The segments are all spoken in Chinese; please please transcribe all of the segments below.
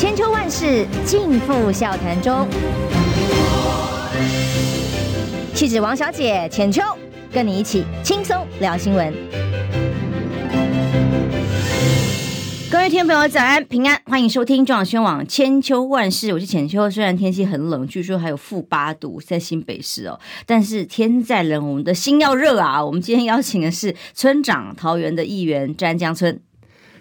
千秋万世尽付笑谈中。气质王小姐浅秋，跟你一起轻松聊新闻。各位听众朋友，早安平安，欢迎收听中广宣网千秋万世，我是浅秋。虽然天气很冷，据说还有负八度在新北市哦，但是天再冷，我们的心要热啊！我们今天邀请的是村长桃园的议员詹江村。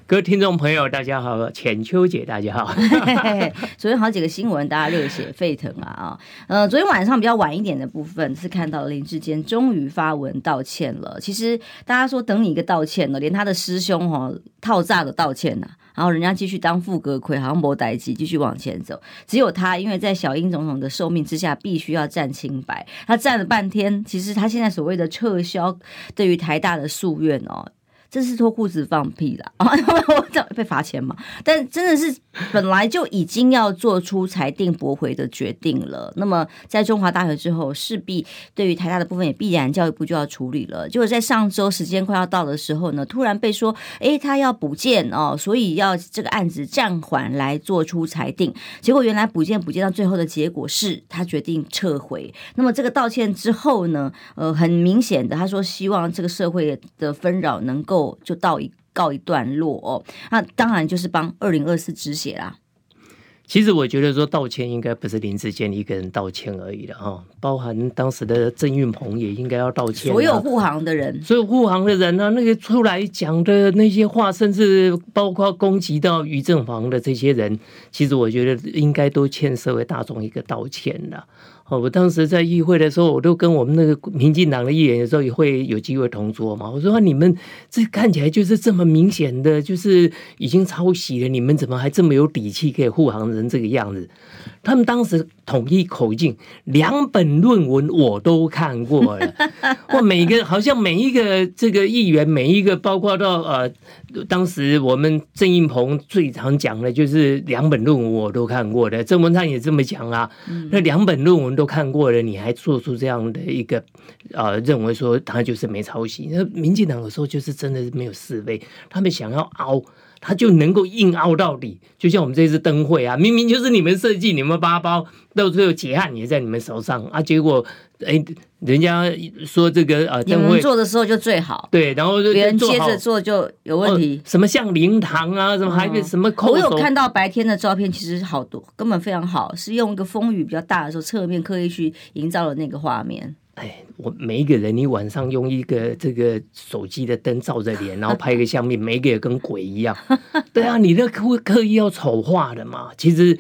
各位听众朋友，大家好，浅秋姐，大家好。昨天好几个新闻，大家热血沸腾啊啊！呃，昨天晚上比较晚一点的部分是看到林志坚终于发文道歉了。其实大家说等你一个道歉了，连他的师兄哈套炸的道歉呐、啊，然后人家继续当副阁揆，好像没代志，继续往前走。只有他，因为在小英总统的受命之下，必须要站清白。他站了半天，其实他现在所谓的撤销对于台大的夙愿哦。这是脱裤子放屁啦！啊，我被罚钱嘛？但真的是本来就已经要做出裁定驳回的决定了。那么在中华大学之后，势必对于台大的部分也必然教育部就要处理了。结果在上周时间快要到的时候呢，突然被说，诶，他要补件哦，所以要这个案子暂缓来做出裁定。结果原来补件补件到最后的结果是他决定撤回。那么这个道歉之后呢，呃，很明显的他说希望这个社会的纷扰能够。就到一告一段落哦，那当然就是帮二零二四止血啦。其实我觉得说道歉应该不是林志坚一个人道歉而已的哈，包含当时的郑运鹏也应该要道歉。所有护航的人，所有护航的人呢、啊，那个出来讲的那些话，甚至包括攻击到于正煌的这些人，其实我觉得应该都欠社会大众一个道歉的。哦，我当时在议会的时候，我都跟我们那个民进党的议员有时候也会有机会同桌嘛。我说你们这看起来就是这么明显的，就是已经抄袭了，你们怎么还这么有底气可以护航成这个样子？他们当时统一口径，两本论文我都看过了。哇，每个好像每一个这个议员，每一个包括到呃，当时我们郑运鹏最常讲的就是两本论文我都看过的，郑文灿也这么讲啊。那两本论文都看过了，你还做出这样的一个呃，认为说他就是没抄袭？那民进党有时候就是真的是没有思维，他们想要凹。他就能够硬凹到底，就像我们这次灯会啊，明明就是你们设计、你们发包，到最后结案也在你们手上啊，结果哎、欸，人家说这个呃，灯会做的时候就最好，对，然后就别人接着做就有问题，哦、什么像灵堂啊，什么还有什么我有看到白天的照片，其实好多，根本非常好，是用一个风雨比较大的时候，侧面刻意去营造了那个画面。哎，我每一个人，你晚上用一个这个手机的灯照着脸，然后拍个相片，每一个也跟鬼一样。对啊，你那刻刻意要丑化的嘛？其实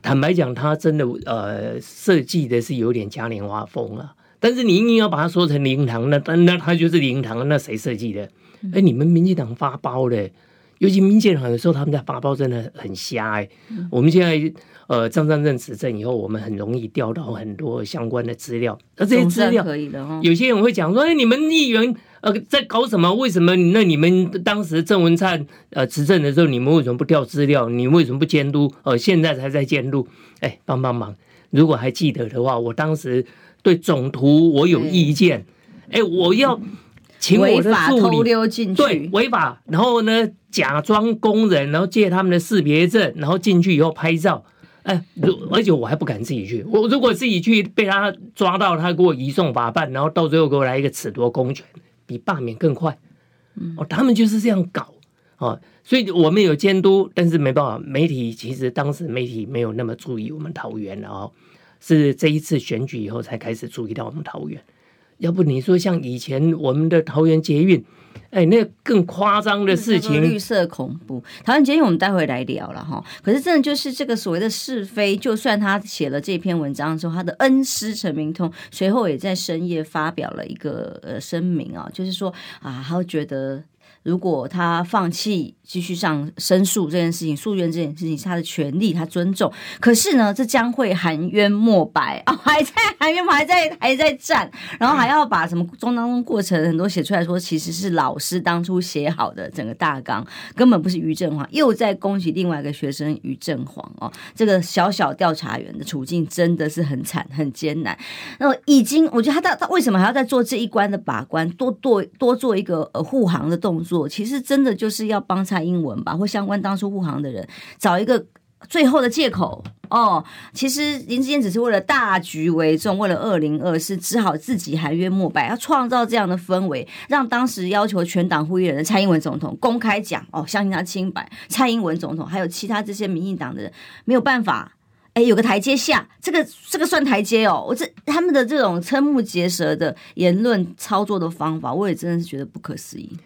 坦白讲，他真的呃设计的是有点嘉年华风啊。但是你硬要把它说成灵堂，那那他就是灵堂，那谁设计的？哎，你们民进党发包的，尤其民进党有时候他们在发包真的很瞎哎。我们现在。呃，张张政执政以后，我们很容易调到很多相关的资料。那这些资料可以的哈。有些人会讲说：“哎，你们议员呃在搞什么？为什么？那你们当时郑文灿呃执政的时候，你们为什么不调资料？你为什么不监督？呃，现在才在监督？哎，帮帮忙！如果还记得的话，我当时对总图我有意见。哎，我要请我的助理，违法偷溜进去，对，违法。然后呢，假装工人，然后借他们的识别证，然后进去以后拍照。”哎，而且我还不敢自己去。我如果自己去，被他抓到，他给我移送法办，然后到最后给我来一个褫夺公权，比罢免更快。哦，他们就是这样搞哦，所以我们有监督，但是没办法，媒体其实当时媒体没有那么注意我们桃园了哦，是这一次选举以后才开始注意到我们桃园。要不你说像以前我们的桃园捷运？哎，那更夸张的事情，绿色恐怖。桃园捷运我们待会来聊了哈。可是真的就是这个所谓的是非，就算他写了这篇文章之后，他的恩师陈明通随后也在深夜发表了一个呃声明啊，就是说啊，他会觉得。如果他放弃继续上申诉这件事情、诉愿这件事情是他的权利，他尊重。可是呢，这将会含冤莫白啊，还在含冤，还在还在战，然后还要把什么中当中过程很多写出来说，其实是老师当初写好的整个大纲，根本不是于正煌，又在恭喜另外一个学生于正煌哦。这个小小调查员的处境真的是很惨很艰难。那已经，我觉得他他他为什么还要再做这一关的把关，多多多做一个呃护航的动作？其实真的就是要帮蔡英文吧，或相关当初护航的人找一个最后的借口哦，其实林志坚只是为了大局为重，为了二零二四，只好自己含冤莫败，要创造这样的氛围，让当时要求全党呼吁人的蔡英文总统公开讲哦，相信他清白。蔡英文总统还有其他这些民进党的人没有办法，哎，有个台阶下，这个这个算台阶哦。我这他们的这种瞠目结舌的言论操作的方法，我也真的是觉得不可思议。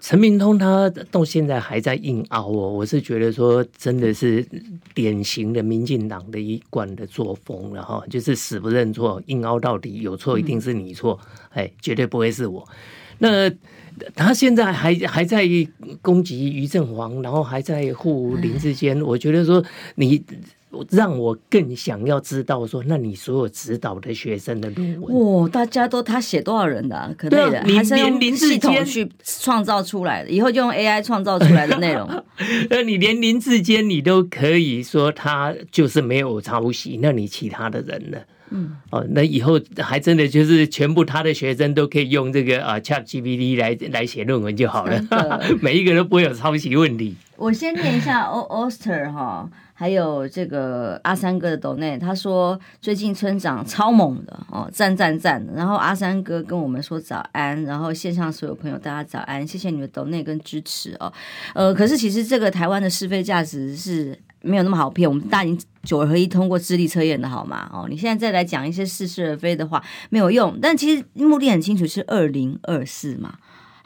陈明通他到现在还在硬凹哦，我是觉得说真的是典型的民进党的一贯的作风，然后就是死不认错，硬凹到底，有错一定是你错，哎，绝对不会是我。那他现在还还在攻击于正煌，然后还在护林志坚，我觉得说你。让我更想要知道说，那你所有指导的学生的论文，哦，大家都他写多少人的、啊，可对的，还是用系统去创造出来的，以后就用 AI 创造出来的内容。那你连林志坚你都可以说他就是没有抄袭，那你其他的人呢？嗯，哦，那以后还真的就是全部他的学生都可以用这个啊 ChatGPT 来来写论文就好了，每一个都不会有抄袭问题。我先念一下 Oster 哈。还有这个阿三哥的抖内，他说最近村长超猛的哦，赞赞赞！然后阿三哥跟我们说早安，然后线上所有朋友大家早安，谢谢你们抖内跟支持哦。呃，可是其实这个台湾的是非价值是没有那么好骗，我们大家已经九合一通过智力测验的好吗？哦，你现在再来讲一些似是而非的话没有用，但其实目的很清楚，是二零二四嘛。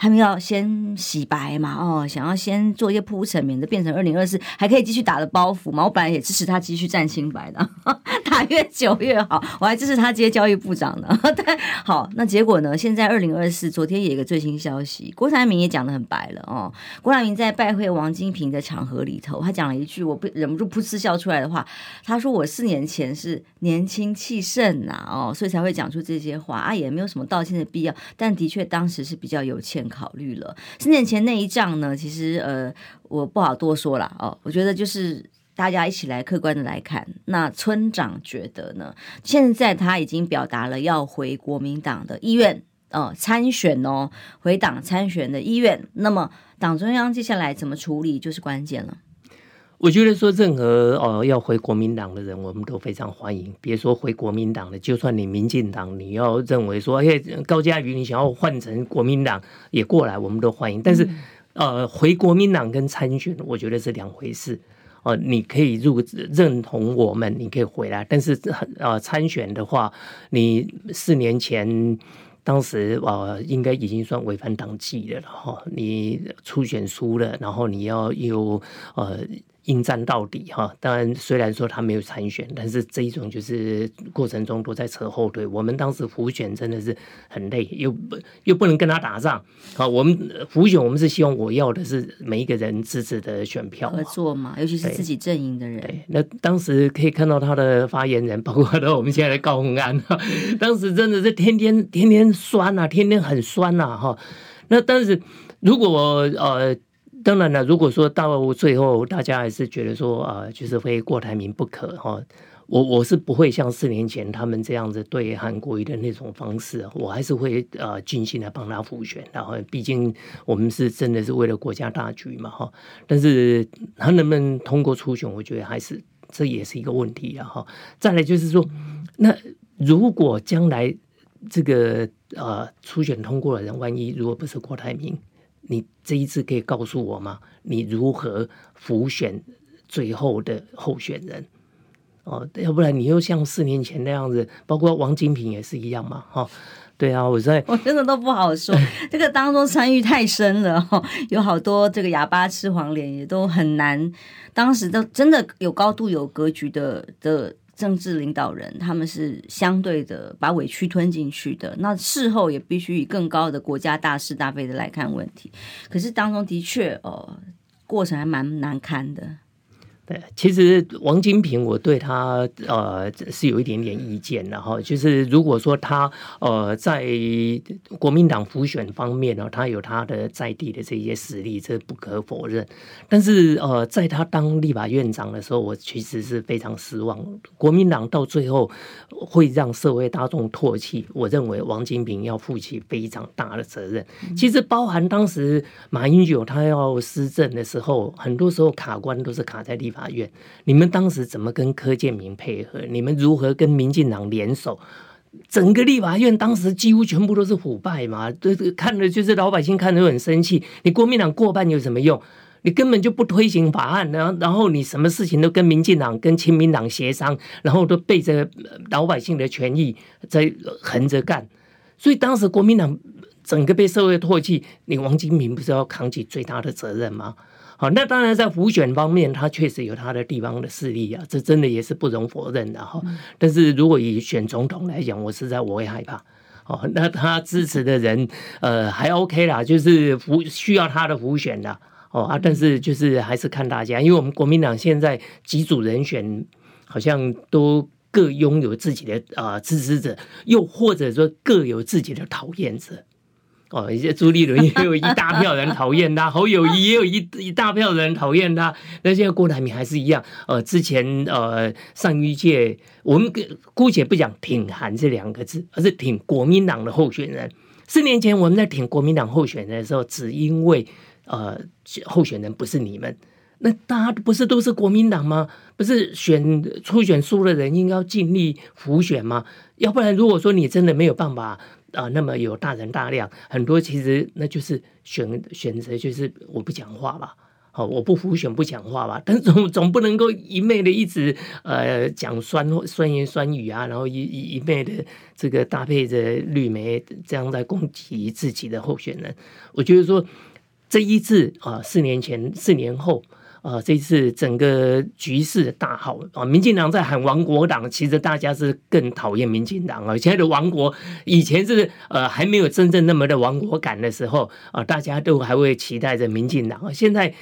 他们要先洗白嘛？哦，想要先做一些铺陈，免得变成二零二四还可以继续打的包袱嘛。我本来也支持他继续战清白的，打越久越好。我还支持他接教育部长呢。对，好，那结果呢？现在二零二四，昨天有一个最新消息，郭台铭也讲得很白了哦。郭台铭在拜会王金平的场合里头，他讲了一句我不忍不住噗嗤笑出来的话。他说：“我四年前是年轻气盛呐，哦，所以才会讲出这些话啊，也没有什么道歉的必要。但的确当时是比较有欠。”考虑了十年前那一仗呢，其实呃，我不好多说了哦。我觉得就是大家一起来客观的来看，那村长觉得呢，现在他已经表达了要回国民党的意愿，呃，参选哦，回党参选的意愿。那么党中央接下来怎么处理，就是关键了。我觉得说任何呃要回国民党的人，我们都非常欢迎。别说回国民党的，就算你民进党，你要认为说，哎，高嘉瑜你想要换成国民党也过来，我们都欢迎。但是，呃，回国民党跟参选，我觉得是两回事。呃，你可以入认同我们，你可以回来。但是，呃，参选的话，你四年前当时呃应该已经算违反党纪了哈。你初选输了，然后你要有呃。应战到底哈！当然，虽然说他没有参选，但是这一种就是过程中都在扯后腿。我们当时辅选真的是很累，又不又不能跟他打仗。好，我们辅选，我们是希望我要的是每一个人支持的选票合作嘛，尤其是自己阵营的人。对，那当时可以看到他的发言人，包括到我们现在的高鸿安，当时真的是天天天天酸啊，天天很酸呐哈。那但是如果呃。当然了，如果说到最后大家还是觉得说啊、就是非郭台铭不可哈，我我是不会像四年前他们这样子对韩国瑜的那种方式，我还是会呃尽心来帮他复选，然后毕竟我们是真的是为了国家大局嘛哈。但是他能不能通过初选，我觉得还是这也是一个问题啊哈。再来就是说，那如果将来这个呃初选通过的人，万一如果不是郭台铭？你这一次可以告诉我吗？你如何浮选最后的候选人？哦，要不然你又像四年前那样子，包括王金平也是一样嘛？哈、哦，对啊，我在 我真的都不好说，这个当中参与太深了哈，有好多这个哑巴吃黄连，也都很难。当时都真的有高度、有格局的的。政治领导人，他们是相对的把委屈吞进去的，那事后也必须以更高的国家大是大非的来看问题。可是当中的确，哦，过程还蛮难堪的。对，其实王金平，我对他呃是有一点点意见的哈。就是如果说他呃在国民党辅选方面呢，他有他的在地的这些实力，这不可否认。但是呃，在他当立法院长的时候，我其实是非常失望。国民党到最后会让社会大众唾弃，我认为王金平要负起非常大的责任。其实包含当时马英九他要施政的时候，很多时候卡关都是卡在立法。法院，你们当时怎么跟柯建铭配合？你们如何跟民进党联手？整个立法院当时几乎全部都是腐败嘛，这看的就是老百姓看得很生气。你国民党过半有什么用？你根本就不推行法案，然后然后你什么事情都跟民进党、跟亲民党协商，然后都背着老百姓的权益在横着干。所以当时国民党整个被社会唾弃，你王金平不是要扛起最大的责任吗？好，那当然在辅选方面，他确实有他的地方的势力啊，这真的也是不容否认的哈。但是如果以选总统来讲，我实在我会害怕。哦，那他支持的人，呃，还 OK 啦，就是辅需要他的辅选啦哦啊，但是就是还是看大家，因为我们国民党现在几组人选好像都各拥有自己的啊、呃、支持者，又或者说各有自己的讨厌者。哦，一些朱立伦也有一大票人讨厌他，侯友宜也有一一大票人讨厌他。那现在郭台铭还是一样。呃，之前呃上一届，我们姑且不讲挺韩这两个字，而是挺国民党的候选人。四年前我们在挺国民党候选人的时候，只因为呃候选人不是你们，那大家不是都是国民党吗？不是选初选输的人应该尽力辅选吗？要不然如果说你真的没有办法。啊，那么有大人大量，很多其实那就是选选择，就是我不讲话吧，好，我不服选不讲话吧，但是总总不能够一昧的一直呃讲酸酸言酸语啊，然后一一一昧的这个搭配着绿媒这样在攻击自己的候选人，我觉得说这一次啊，四年前四年后。啊，这次整个局势大好啊！民进党在喊亡国党，其实大家是更讨厌民进党啊。现在的亡国，以前是呃还没有真正那么的亡国感的时候啊，大家都还会期待着民进党啊。现在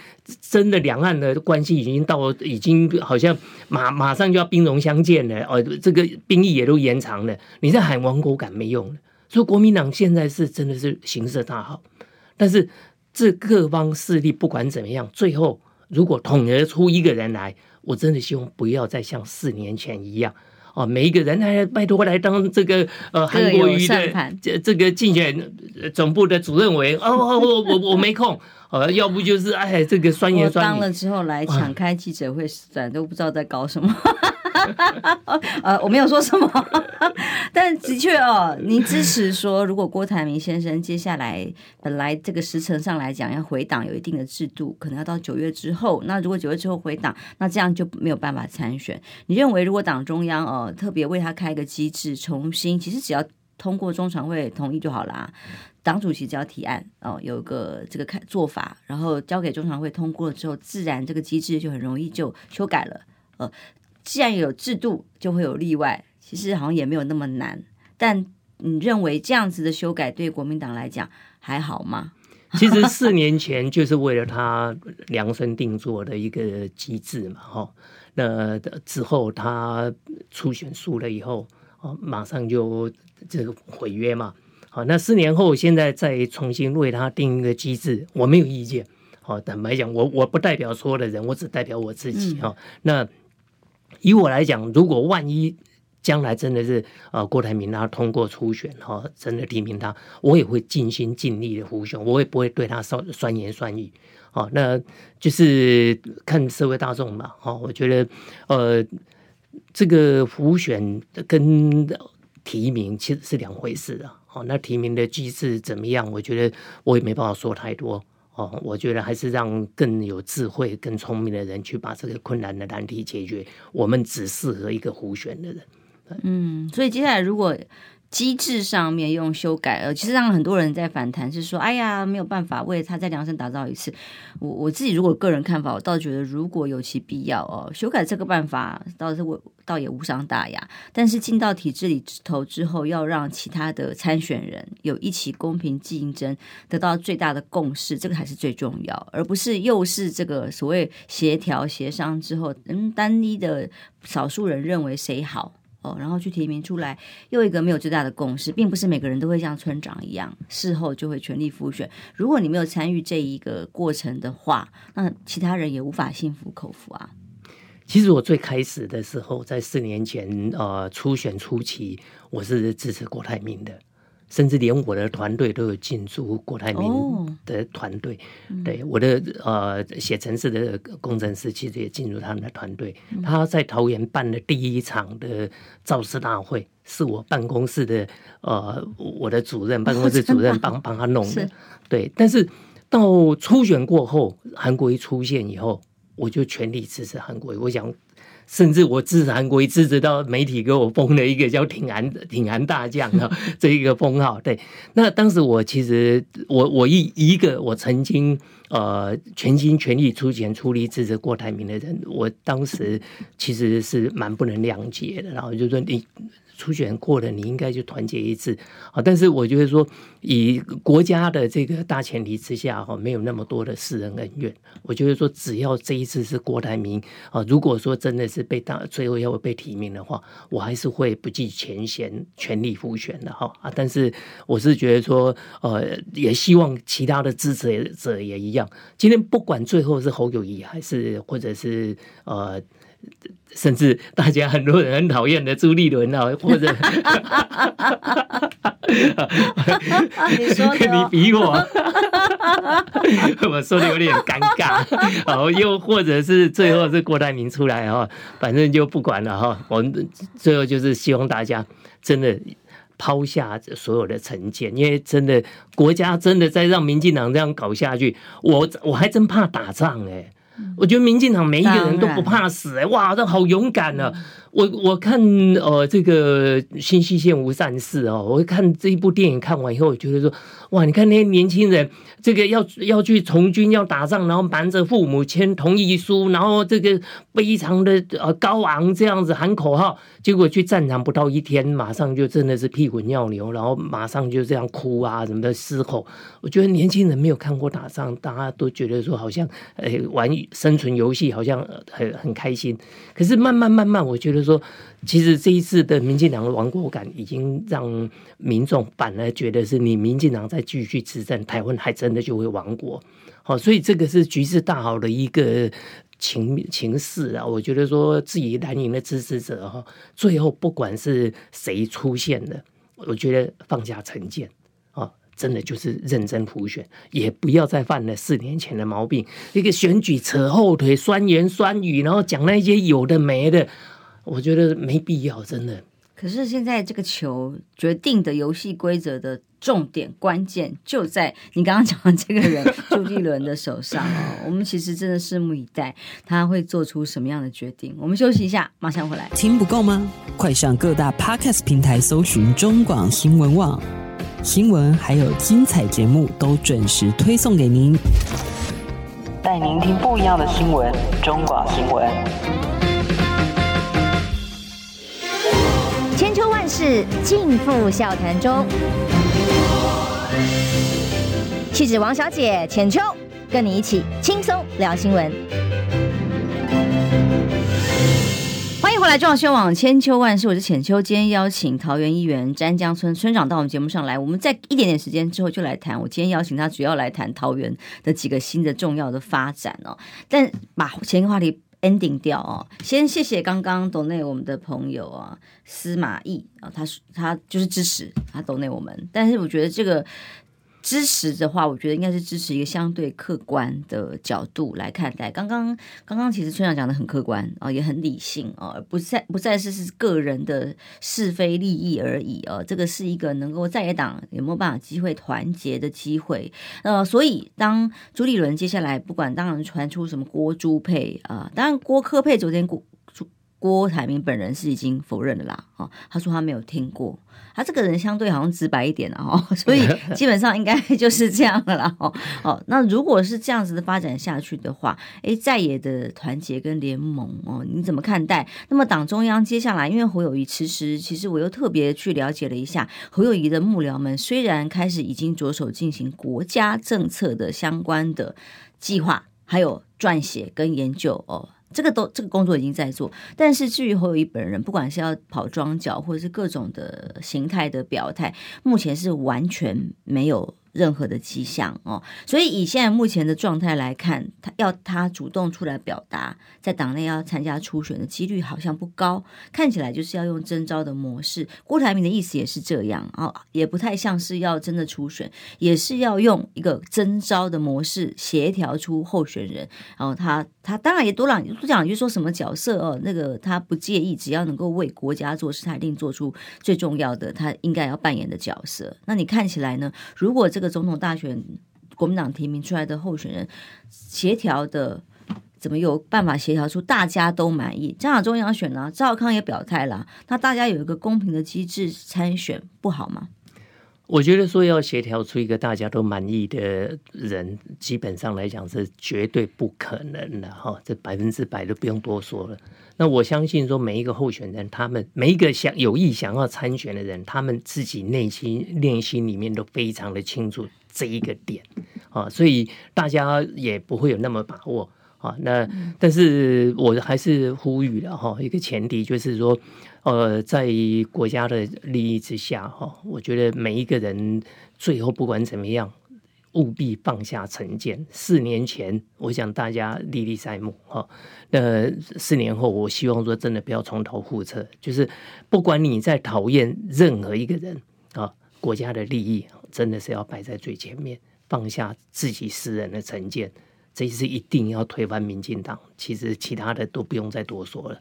真的两岸的关系已经到，已经好像马马上就要兵戎相见了哦，这个兵役也都延长了。你在喊亡国感没用了，所以国民党现在是真的是形势大好，但是这各方势力不管怎么样，最后。如果统合出一个人来，我真的希望不要再像四年前一样哦，每一个人来拜托来当这个呃韩国瑜的这这个竞选总部的主任委员哦哦我我我没空，呃要不就是哎这个酸言酸语，当了之后来抢开记者会，咱都不知道在搞什么。呃，我没有说什么，但的确哦，您支持说，如果郭台铭先生接下来本来这个时程上来讲要回党，有一定的制度，可能要到九月之后。那如果九月之后回党，那这样就没有办法参选。你认为，如果党中央哦特别为他开一个机制，重新其实只要通过中常会同意就好啦。党主席只要提案哦，有一个这个看做法，然后交给中常会通过了之后，自然这个机制就很容易就修改了。呃。既然有制度，就会有例外。其实好像也没有那么难。但你认为这样子的修改对国民党来讲还好吗？其实四年前就是为了他量身定做的一个机制嘛，哈。那之后他初选输了以后，哦，马上就这个毁约嘛。好，那四年后现在再重新为他定一个机制，我没有意见。好，坦白讲，我我不代表所有的人，我只代表我自己。哈、嗯，那。以我来讲，如果万一将来真的是呃郭台铭他通过初选哈，真的提名他，我也会尽心尽力的辅选，我也不会对他酸酸言酸语。好，那就是看社会大众嘛。哈，我觉得呃这个辅选跟提名其实是两回事啊。好，那提名的机制怎么样？我觉得我也没办法说太多。哦，我觉得还是让更有智慧、更聪明的人去把这个困难的难题解决。我们只适合一个胡选的人。嗯，所以接下来如果。机制上面用修改，呃，其实让很多人在反弹，是说，哎呀，没有办法为他再量身打造一次。我我自己如果个人看法，我倒觉得如果有其必要哦，修改这个办法倒是我倒也无伤大雅。但是进到体制里头之后，要让其他的参选人有一起公平竞争，得到最大的共识，这个还是最重要，而不是又是这个所谓协调协商之后，嗯，单一的少数人认为谁好。哦，然后去提名出来，又一个没有最大的共识，并不是每个人都会像村长一样，事后就会全力复选。如果你没有参与这一个过程的话，那其他人也无法心服口服啊。其实我最开始的时候，在四年前，呃，初选初期，我是支持郭台铭的。甚至连我的团队都有进驻郭台铭的团队。哦、对，我的呃写程式的工程师其实也进入他们的团队。嗯、他在桃园办的第一场的造势大会，是我办公室的呃我的主任办公室主任 帮帮他弄的。对，但是到初选过后，韩国瑜出现以后，我就全力支持韩国瑜。我想。甚至我支持韩国瑜，支持到媒体给我封了一个叫“挺韩 挺韩大将”的 这一个封号。对，那当时我其实我我一一个我曾经呃全心全力出钱出力支持郭台铭的人，我当时其实是蛮不能谅解的。然后就说你。初选过了，你应该就团结一致啊！但是我觉得说，以国家的这个大前提之下，哈，没有那么多的私人恩怨。我觉得说，只要这一次是郭台铭啊，如果说真的是被当最后要被提名的话，我还是会不计前嫌，全力复选的哈啊！但是我是觉得说，呃，也希望其他的支持者也一样。今天不管最后是侯友宜还是或者是呃。甚至大家很多人很讨厌的朱立伦啊，或者你说 你比我，我说的有点尴尬。然 后又或者是最后是郭台铭出来哈，反正就不管了哈。我们最后就是希望大家真的抛下所有的成见，因为真的国家真的再让民进党这样搞下去，我我还真怕打仗哎、欸。我觉得民进党每一个人都不怕死哎、欸，哇，这好勇敢呢、啊！我我看呃这个新西线无战事哦，我看这一部电影看完以后，我觉得说哇，你看那些年轻人，这个要要去从军要打仗，然后瞒着父母签同意书，然后这个非常的呃高昂这样子喊口号，结果去战场不到一天，马上就真的是屁滚尿流，然后马上就这样哭啊什么的嘶吼。我觉得年轻人没有看过打仗，大家都觉得说好像呃玩生存游戏好像很很开心，可是慢慢慢慢，我觉得。就是说，其实这一次的民进党的亡国感，已经让民众反而觉得是你民进党再继续执政，台湾还真的就会亡国。好，所以这个是局势大好的一个情情势啊。我觉得说，自己蓝营的支持者哈，最后不管是谁出现的，我觉得放下成见，真的就是认真普选，也不要再犯了四年前的毛病，一个选举扯后腿、酸言酸语，然后讲那些有的没的。我觉得没必要，真的。可是现在这个球决定的游戏规则的重点关键就在你刚刚讲的这个人朱立伦的手上哦。我们其实真的拭目以待，他会做出什么样的决定。我们休息一下，马上回来。听不够吗？快上各大 Podcast 平台搜寻中广新闻网新闻，还有精彩节目都准时推送给您，带您听不一样的新闻。中广新闻。是尽付笑谈中，气质王小姐浅秋，跟你一起轻松聊新闻。欢迎回来，中央新网千秋万世，我是浅秋。今天邀请桃园议员詹江村村长到我们节目上来，我们在一点点时间之后就来谈。我今天邀请他，主要来谈桃园的几个新的重要的发展哦。但把前一个话题。Ending 掉哦，先谢谢刚刚懂内我们的朋友啊，司马懿啊，他他就是支持他懂内我们，但是我觉得这个。支持的话，我觉得应该是支持一个相对客观的角度来看待。刚刚刚刚其实村长讲的很客观啊，也很理性啊，不再不再是是个人的是非利益而已啊。这个是一个能够在野党有没有办法机会团结的机会。呃，所以当朱立伦接下来不管当然传出什么郭朱配啊，当然郭柯配昨天郭郭台铭本人是已经否认了啦，啊，他说他没有听过。他这个人相对好像直白一点哦，所以 基本上应该就是这样的啦。哦，那如果是这样子的发展下去的话，诶，在野的团结跟联盟哦，你怎么看待？那么党中央接下来，因为侯友谊其实，其实我又特别去了解了一下，侯友谊的幕僚们虽然开始已经着手进行国家政策的相关的计划，还有撰写跟研究哦。这个都这个工作已经在做，但是至于侯友谊本人，不管是要跑庄脚，或者是各种的形态的表态，目前是完全没有任何的迹象哦，所以以现在目前的状态来看，他要他主动出来表达，在党内要参加初选的几率好像不高，看起来就是要用征召的模式。郭台铭的意思也是这样、哦，也不太像是要真的初选，也是要用一个征召的模式协调出候选人。然后他他当然也多讲多讲，就说什么角色哦，那个他不介意，只要能够为国家做事，他一定做出最重要的他应该要扮演的角色。那你看起来呢？如果这这个总统大选，国民党提名出来的候选人协调的，怎么有办法协调出大家都满意？加上中央选呢？赵康也表态了，那大家有一个公平的机制参选，不好吗？我觉得说要协调出一个大家都满意的人，基本上来讲是绝对不可能的哈，这百分之百都不用多说了。那我相信说每一个候选人，他们每一个想有意想要参选的人，他们自己内心内心里面都非常的清楚这一个点啊，所以大家也不会有那么把握啊。那但是我还是呼吁了哈，一个前提就是说。呃，在国家的利益之下，哈，我觉得每一个人最后不管怎么样，务必放下成见。四年前，我想大家历历在目，哈。那四年后，我希望说真的不要重蹈覆辙，就是不管你在讨厌任何一个人啊，国家的利益真的是要摆在最前面，放下自己私人的成见，这一次一定要推翻民进党。其实其他的都不用再多说了。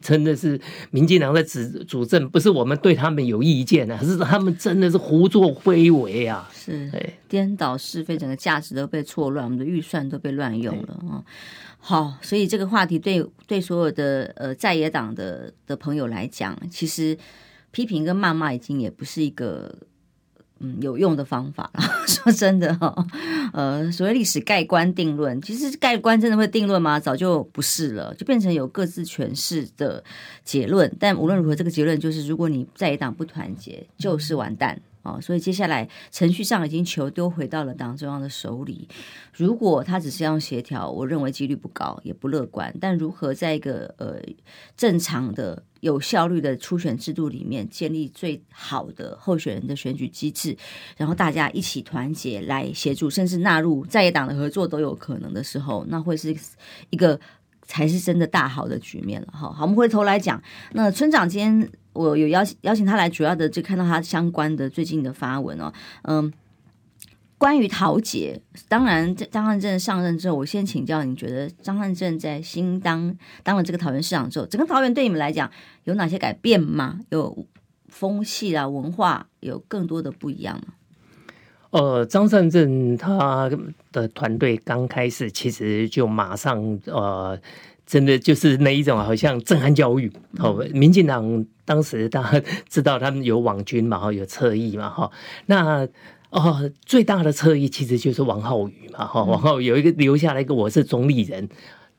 真的是民进党在主主政，不是我们对他们有意见啊，是他们真的是胡作非为啊，是颠倒是非，整个价值都被错乱，我们的预算都被乱用了啊。好，所以这个话题对对所有的呃在野党的的朋友来讲，其实批评跟谩骂已经也不是一个。嗯，有用的方法。说真的哈、哦，呃，所谓历史盖棺定论，其实盖棺真的会定论吗？早就不是了，就变成有各自诠释的结论。但无论如何，这个结论就是，如果你在野党不团结，就是完蛋。哦，所以接下来程序上已经球丢回到了党中央的手里。如果他只是要协调，我认为几率不高，也不乐观。但如何在一个呃正常的、有效率的初选制度里面建立最好的候选人的选举机制，然后大家一起团结来协助，甚至纳入在野党的合作都有可能的时候，那会是一个才是真的大好的局面了。哈，好，我们回头来讲，那村长今天。我有邀请邀请他来，主要的就看到他相关的最近的发文哦，嗯，关于桃姐，当然张善政上任之后，我先请教，你觉得张善政在新当当了这个桃园市长之后，整个桃园对你们来讲有哪些改变吗？有风气啊，文化有更多的不一样吗？呃，张善政他的团队刚开始其实就马上呃。真的就是那一种，好像震撼教育。哦，民进党当时大家知道他们有网军嘛，哈，有侧翼嘛，哈。那哦，最大的侧翼其实就是王浩宇嘛，哈。王浩宇有一个留下来一个我是中立人，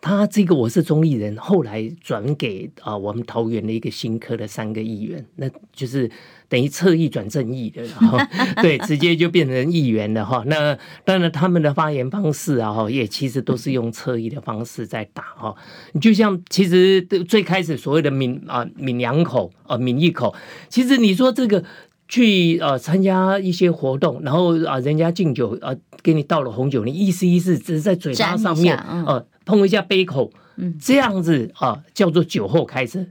他这个我是中立人，后来转给啊我们桃园的一个新科的三个议员，那就是。等于侧翼转正义的，然后 对，直接就变成议员了哈。那当然，他们的发言方式啊，哈，也其实都是用侧翼的方式在打哈。你就像其实最开始所谓的抿啊抿两口啊抿一口，其实你说这个去呃参加一些活动，然后啊人家敬酒啊给你倒了红酒，你意思意思只是在嘴巴上面啊碰一下杯口，这样子啊叫做酒后开车。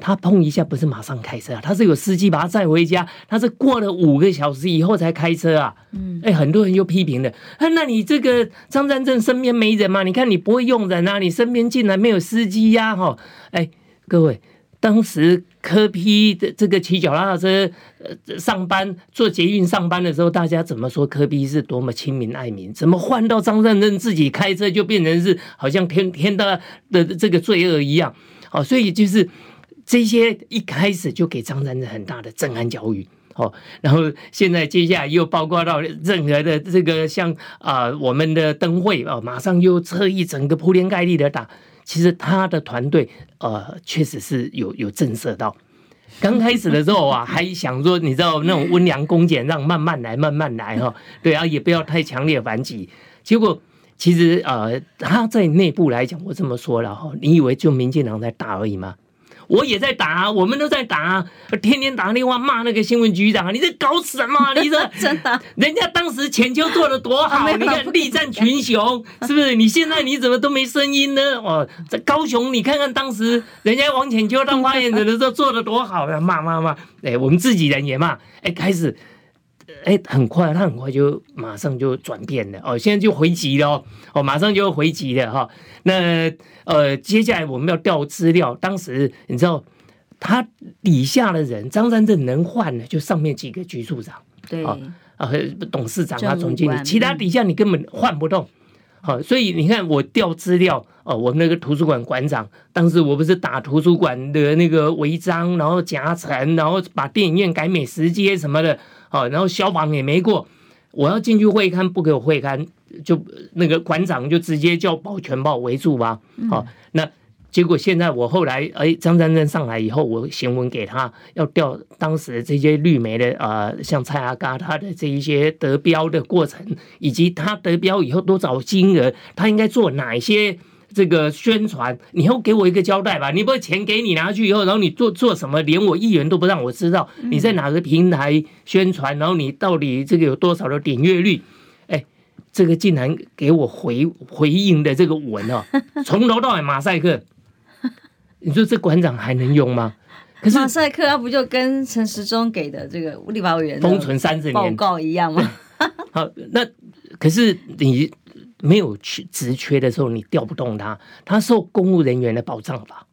他碰一下不是马上开车啊，他是有司机把他载回家，他是过了五个小时以后才开车啊。嗯，哎，很多人就批评了，那你这个张善政身边没人吗？你看你不会用人啊，你身边竟然没有司机呀？哈，哎，各位，当时柯批的这个骑脚踏车呃上班坐捷运上班的时候，大家怎么说柯批是多么亲民爱民？怎么换到张善政自己开车就变成是好像天天大的这个罪恶一样？哦，所以就是。这些一开始就给张善政很大的震撼教育哦，然后现在接下来又包括到任何的这个像啊我们的灯会啊，马上又侧翼整个铺天盖地的打。其实他的团队呃确实是有有震慑到。刚开始的时候啊，还想说你知道那种温良恭俭让，慢慢来慢慢来哈，对啊，也不要太强烈反击。结果其实呃他在内部来讲，我这么说了哈，你以为就民进党在打而已吗？我也在打啊，我们都在打啊，天天打电话骂那个新闻局长，你在搞什么？你这真的，人家当时浅秋做的多好，你看力战群雄，是不是？你现在你怎么都没声音呢？哦，在高雄，你看看当时人家王浅秋当发言人的时候做的多好呀，骂骂骂，哎，我们自己人也骂，哎，开始。哎，很快，他很快就马上就转变了哦，现在就回击了哦，哦，马上就回击了哈。那呃，接下来我们要调资料，当时你知道他底下的人，张三正能换的就上面几个局处长，对啊，董事长啊，总经理，其他底下你根本换不动。好，所以你看我调资料哦，我们那个图书馆馆长，当时我不是打图书馆的那个违章，然后夹层，然后把电影院改美食街什么的。好，然后消防也没过，我要进去会勘，不给我会勘，就那个馆长就直接叫保全把我围住吧。好，那结果现在我后来哎，张善政上来以后，我行文给他要调当时这些绿媒的呃，像蔡阿嘎他的这一些得标的过程，以及他得标以后多少金额，他应该做哪些。这个宣传，你要给我一个交代吧？你不钱给你拿去以后，然后你做做什么，连我议员都不让我知道你在哪个平台宣传，然后你到底这个有多少的点阅率？哎，这个竟然给我回回应的这个文哦，从头到尾马赛克。你说这馆长还能用吗？可是马赛克他不就跟陈时中给的这个立法委员封存三十年报告一样吗？好，那可是你。没有缺职缺的时候，你调不动他，他受公务人员的保障法。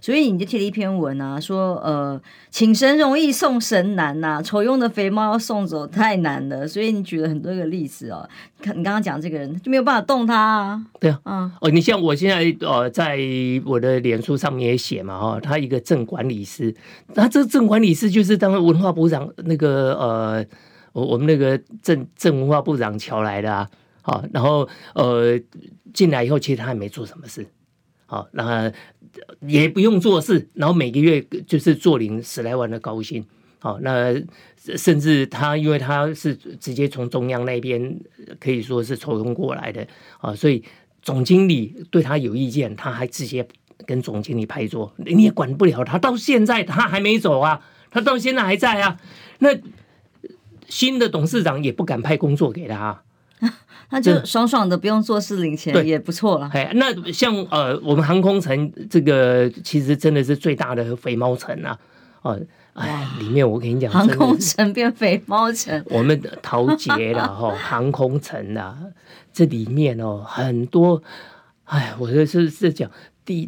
所以你就贴了一篇文啊，说呃，请神容易送神难呐、啊，丑用的肥猫要送走太难了。所以你举了很多个例子哦，你刚刚讲这个人就没有办法动他啊。对啊，嗯，哦，你像我现在呃，在我的脸书上面也写嘛，哈，他一个镇管理师，他这个镇管理师就是当文化部长那个呃，我我们那个镇镇文化部长乔来的啊。好，然后呃，进来以后，其实他也没做什么事，好，那也不用做事，然后每个月就是做领十来万的高薪，好，那甚至他因为他是直接从中央那边可以说是抽用过来的啊，所以总经理对他有意见，他还直接跟总经理拍桌，你也管不了他，到现在他还没走啊，他到现在还在啊，那新的董事长也不敢派工作给他。那就爽爽的不用做事领钱也不错了。哎，那像呃，我们航空城这个其实真的是最大的肥猫城啊！哦，哎，里面我跟你讲，航空城变肥猫城，我们桃捷了哈，航空城啊，这里面哦很多，哎，我这是是讲。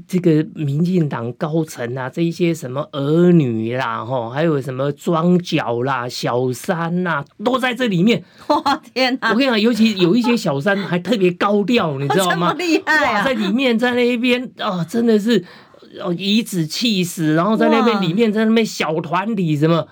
这个民进党高层啊，这一些什么儿女啦，吼，还有什么庄脚啦、小三呐，都在这里面。哇天哪！我跟你讲，尤其有一些小三还特别高调，你知道吗？厉害啊！在里面，在那边哦，真的是哦颐指气使，然后在那边里面在那边小团体什么，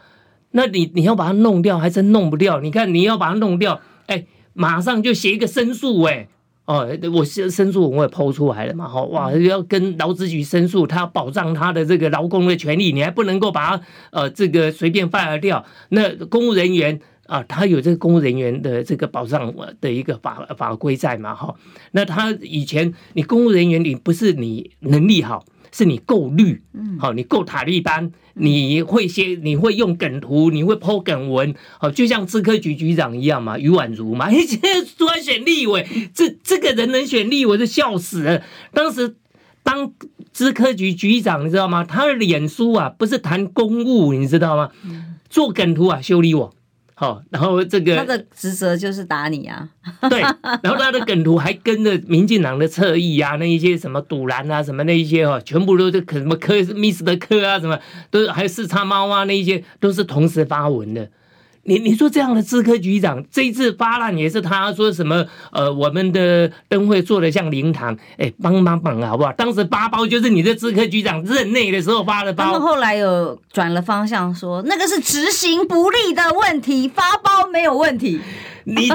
那你你要把它弄掉，还真弄不掉。你看你要把它弄掉，哎，马上就写一个申诉，哎。哦，我申申诉我也抛出来了嘛，哈，哇，要跟劳资局申诉，他要保障他的这个劳工的权利，你还不能够把他呃这个随便放而掉。那公务人员啊，他有这个公务人员的这个保障的一个法法规在嘛，哈。那他以前你公务人员，你不是你能力好。是你够绿，嗯好，你够塔利班，你会写，你会用梗图，你会 po 梗文，好，就像资科局局长一样嘛，余婉如嘛，哎，现在突然选立委，这这个人能选立委，就笑死了。当时当资科局局长，你知道吗？他的脸书啊，不是谈公务，你知道吗？做梗图啊，修理我。好，然后这个他的职责就是打你啊，对，然后他的梗图还跟着民进党的侧翼啊，那一些什么堵拦啊，什么那一些哦，全部都是可什么科 Miss 的科啊，什么都还有四叉猫啊，那一些都是同时发文的。你你说这样的资科局长这一次发难也是他说什么？呃，我们的灯会做的像灵堂，哎，帮帮忙好不好？当时发包就是你的资科局长任内的时候发的包。他们后来有转了方向说，说那个是执行不力的问题，发包没有问题。你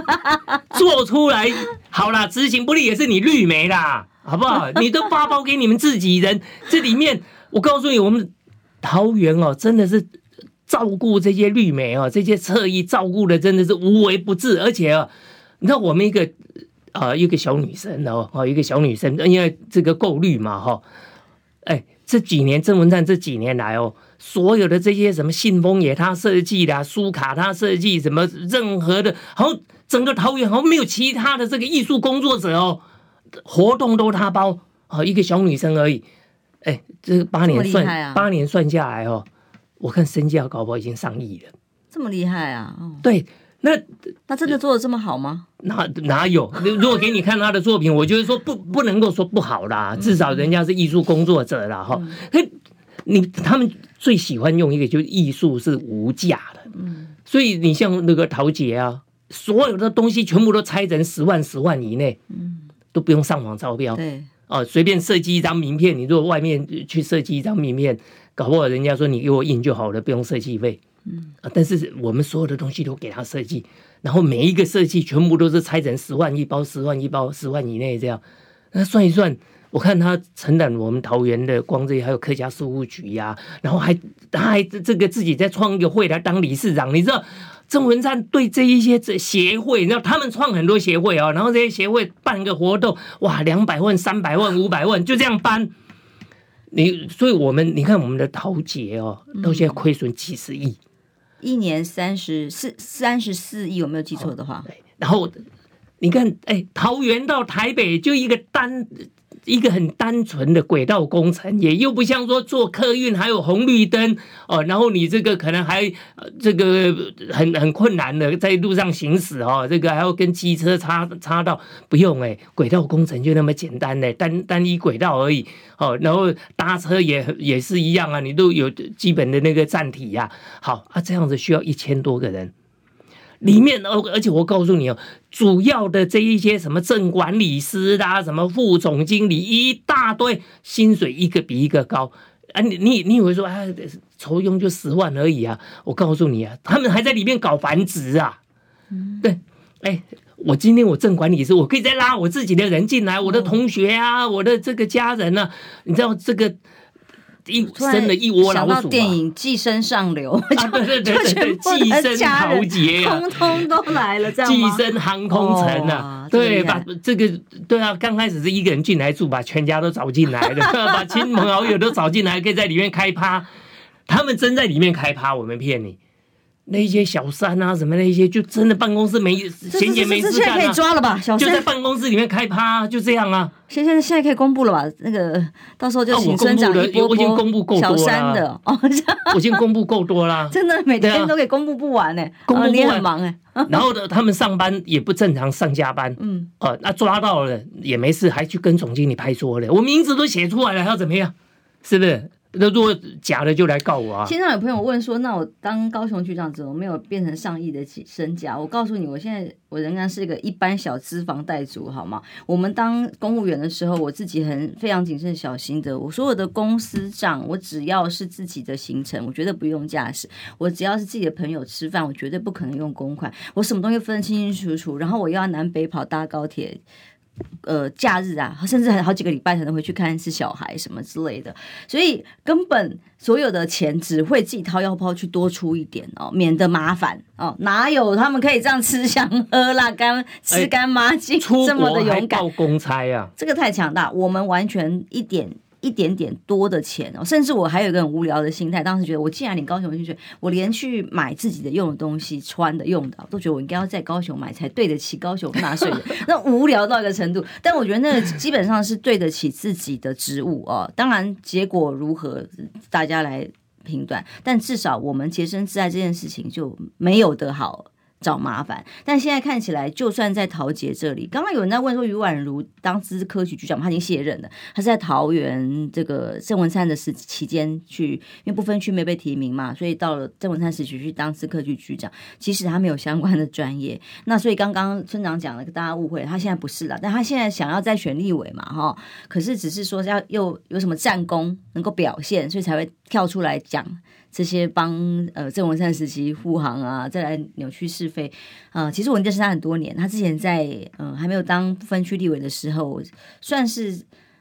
做出来好啦，执行不力也是你绿媒啦，好不好？你都发包给你们自己人，这里面我告诉你，我们桃园哦，真的是。照顾这些绿媒啊，这些侧翼照顾的真的是无微不至，而且啊，你看我们一个啊、呃，一个小女生哦，哦，一个小女生，因为这个够绿嘛哈，哎，这几年郑文灿这几年来哦，所有的这些什么信封也他设计的，书卡他设计，什么任何的，好像整个桃园好像没有其他的这个艺术工作者哦，活动都他包啊，一个小女生而已。哎，这八年算、啊、八年算下来哦，我看身价搞不好已经上亿了。这么厉害啊！哦、对。那他真的做的这么好吗？哪哪有？如果给你看他的作品，我就是说不不能够说不好啦，至少人家是艺术工作者啦。哈。嘿，你他们最喜欢用一个，就是艺术是无价的。嗯，所以你像那个陶杰啊，所有的东西全部都拆成十万、十万以内，嗯，都不用上网招标。对，哦，随便设计一张名片，你如果外面去设计一张名片，搞不好人家说你给我印就好了，不用设计费。嗯，但是我们所有的东西都给他设计，然后每一个设计全部都是拆成十万一包，十万一包，十万以内这样。那算一算，我看他承揽我们桃园的光这些，还有客家事务局呀、啊，然后还他还这个自己再创一个会来当理事长。你知道郑文灿对这一些这协会，你知道他们创很多协会啊，然后这些协会办个活动，哇，两百万、三百万、五百万就这样搬。你所以我们你看我们的陶杰哦，到现在亏损几十亿。一年三十四三十四亿，有没有记错的话？对，然后你看，哎，桃园到台北就一个单。一个很单纯的轨道工程，也又不像说做客运还有红绿灯哦，然后你这个可能还这个很很困难的在路上行驶哦，这个还要跟机车插插到，不用哎，轨道工程就那么简单呢，单单一轨道而已哦，然后搭车也也是一样啊，你都有基本的那个站体呀，好啊，这样子需要一千多个人。里面而，而且我告诉你哦，主要的这一些什么正管理师啦，什么副总经理一大堆，薪水一个比一个高啊！你你你以为说啊，酬佣就十万而已啊？我告诉你啊，他们还在里面搞繁殖啊！嗯，对，哎，我今天我正管理师，我可以再拉我自己的人进来，我的同学啊，我的这个家人啊，你知道这个。一生了一窝老鼠，啊，想到电影《寄生上流》啊，对对对对，寄生豪杰啊，通通都来了，这样寄生航空城啊，对，把这个对啊，刚开始是一个人进来住，把全家都找进来了，把亲朋好友都找进来，可以在里面开趴。他们真在里面开趴，我没骗你。那一些小三啊，什么那些，就真的办公室没闲闲没事干啊。现在可以抓了吧？小三就在办公室里面开趴，就这样啊。现在现在可以公布了吧？那个到时候就请村长一波波。我已经公布够多了。小三的哦，我已经公布够多了。真的每天都给公布不完呢，公布不完，你很忙哎。然后呢，他们上班也不正常上加班，嗯，哦，那抓到了也没事，还去跟总经理拍桌了。我名字都写出来了，还要怎么样？是不是？那如果假的就来告我啊！经常有朋友问说：“那我当高雄局长怎么没有变成上亿的身价？”我告诉你，我现在我仍然是一个一般小资房贷族，好吗？我们当公务员的时候，我自己很非常谨慎小心的。我所有的公司账，我只要是自己的行程，我绝对不用驾驶。我只要是自己的朋友吃饭，我绝对不可能用公款。我什么东西分得清清楚楚，然后我又要南北跑搭高铁。呃，假日啊，甚至还好几个礼拜才能回去看一次小孩什么之类的，所以根本所有的钱只会自己掏腰包去多出一点哦，免得麻烦哦。哪有他们可以这样吃香喝辣干吃干抹净这么的勇敢？公差啊，这个太强大，我们完全一点。一点点多的钱哦，甚至我还有一个很无聊的心态，当时觉得我既然领高雄薪水，我连去买自己的用的东西、穿的用的，都觉得我应该要在高雄买才对得起高雄纳税人。那无聊到一个程度，但我觉得那个基本上是对得起自己的职务哦。当然结果如何，大家来评断，但至少我们洁身自爱这件事情就没有得好。找麻烦，但现在看起来，就算在陶杰这里，刚刚有人在问说，余宛如当资科局局长，他已经卸任了，他是在桃园这个郑文灿的时期间去，因为不分区没被提名嘛，所以到了郑文灿时期去当资科局局长，其实他没有相关的专业。那所以刚刚村长讲了，大家误会，他现在不是了，但他现在想要再选立委嘛，哈，可是只是说要又有什么战功能够表现，所以才会跳出来讲。这些帮呃郑文灿时期护航啊，再来扭曲是非啊、呃，其实我认识他很多年。他之前在嗯、呃、还没有当不分区立委的时候，算是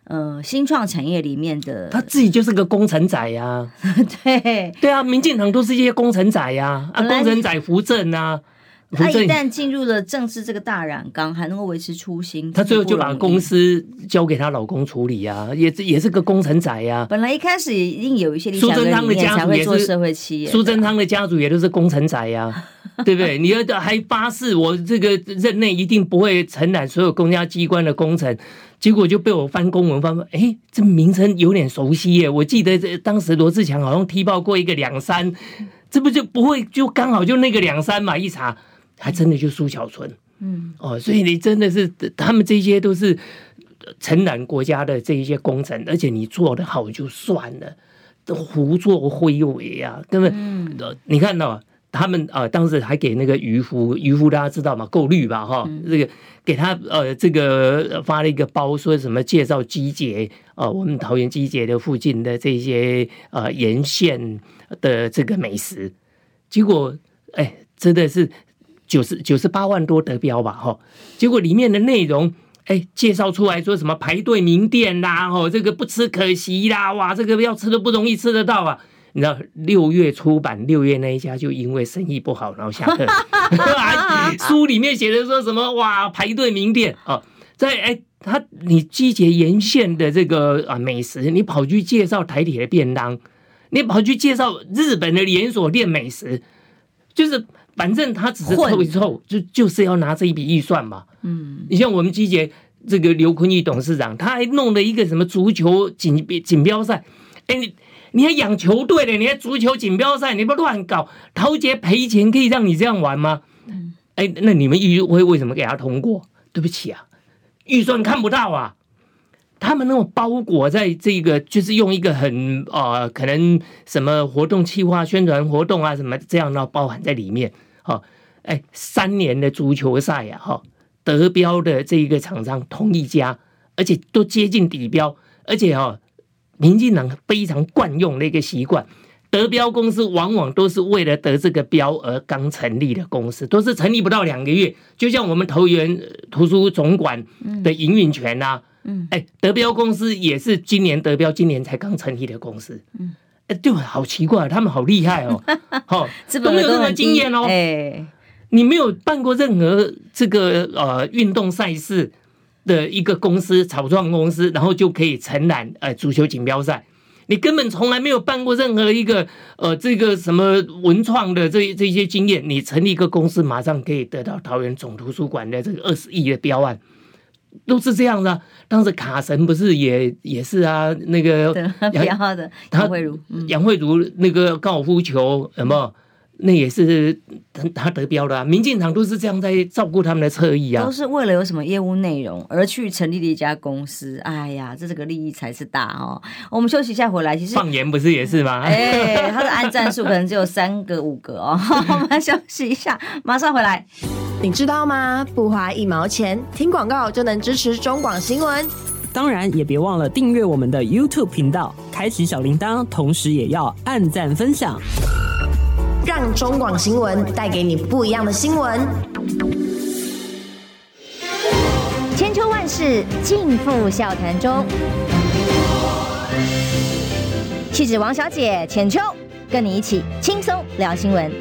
呃新创产业里面的。他自己就是个工程仔呀、啊，对对啊，民进党都是一些工程仔呀、啊，啊工程仔扶正啊。他一旦进入了政治这个大染缸，还能够维持初心，他最后就把公司交给他老公处理啊，也也是个工程仔呀、啊。本来一开始一定有一些苏贞昌的家族也是社会企业，苏贞昌的家族也都是工程仔呀、啊，对 不对？你要还发誓我这个任内一定不会承揽所有公家机关的工程。结果就被我翻公文翻，哎，这名称有点熟悉耶！我记得这当时罗志强好像踢爆过一个两三，这不就不会就刚好就那个两三嘛？一查还真的就苏小春，嗯，哦，所以你真的是他们这些都是承揽国家的这一些工程，而且你做的好就算了，都胡作非为啊，根本，嗯、你看到。他们啊、呃，当时还给那个渔夫，渔夫大家知道吗？够绿吧？哈、嗯，这个给他呃，这个发了一个包，说什么介绍机捷啊，我们桃园机捷的附近的这些呃沿线的这个美食，结果哎，真的是九十九十八万多得标吧？哈，结果里面的内容哎，介绍出来说什么排队名店啦，哦，这个不吃可惜啦，哇，这个要吃都不容易吃得到啊。你知道六月出版，六月那一家就因为生意不好，然后下课。书里面写的说什么？哇，排队名店啊，在哎，他你季节沿线的这个啊美食，你跑去介绍台铁的便当，你跑去介绍日本的连锁店美食，就是反正他只是凑一凑，就就是要拿这一笔预算嘛。嗯，你像我们基捷这个刘坤义董事长，他还弄了一个什么足球锦锦标赛，哎你。你还养球队的，你还足球锦标赛，你不乱搞？陶杰赔钱可以让你这样玩吗？哎，那你们议会为什么给他通过？对不起啊，预算看不到啊。他们那种包裹在这个，就是用一个很呃，可能什么活动企划、宣传活动啊，什么这样的包含在里面。哈，哎，三年的足球赛呀，哈，得标的这一个厂商同一家，而且都接近底标，而且哈。民进党非常惯用的一个习惯，得标公司往往都是为了得这个标而刚成立的公司，都是成立不到两个月，就像我们投园图书总馆的营运权呐，嗯，哎，德标公司也是今年德标，今年才刚成立的公司，嗯，哎，就好奇怪，他们好厉害哦，好，都没有任何经验哦，哎，你没有办过任何这个呃运动赛事。的一个公司，草创公司，然后就可以承揽呃足球锦标赛。你根本从来没有办过任何一个呃这个什么文创的这这些经验，你成立一个公司，马上可以得到桃园总图书馆的这个二十亿的标案，都是这样的。当时卡神不是也也是啊，那个杨的杨慧茹，杨慧茹那个高尔夫球有没有？那也是他得标的啊！民进党都是这样在照顾他们的侧翼啊，都是为了有什么业务内容而去成立的一家公司。哎呀，这这个利益才是大哦。我们休息一下回来，其实放言不是也是吗？哎，他的按赞数可能只有三个五个哦。我们休息一下，马上回来。你知道吗？不花一毛钱，听广告就能支持中广新闻。当然也别忘了订阅我们的 YouTube 频道，开启小铃铛，同时也要按赞分享。让中广新闻带给你不一样的新闻。千秋万世尽付笑谈中。气质王小姐浅秋，跟你一起轻松聊新闻。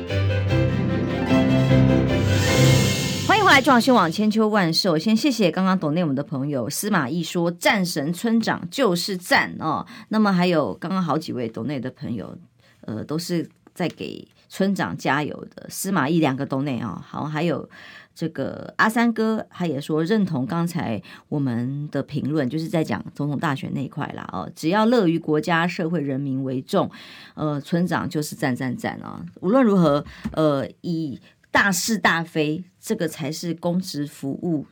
欢迎回来，中广新闻网千秋万世。我先谢谢刚刚抖内我们的朋友司马懿说：“战神村长就是赞哦。”那么还有刚刚好几位抖内的朋友，呃，都是在给。村长加油的司马懿两个都内啊，好，还有这个阿三哥，他也说认同刚才我们的评论，就是在讲总统大选那一块啦哦，只要乐于国家、社会、人民为重，呃，村长就是赞赞赞啊！无论如何，呃，以大是大非，这个才是公职服务。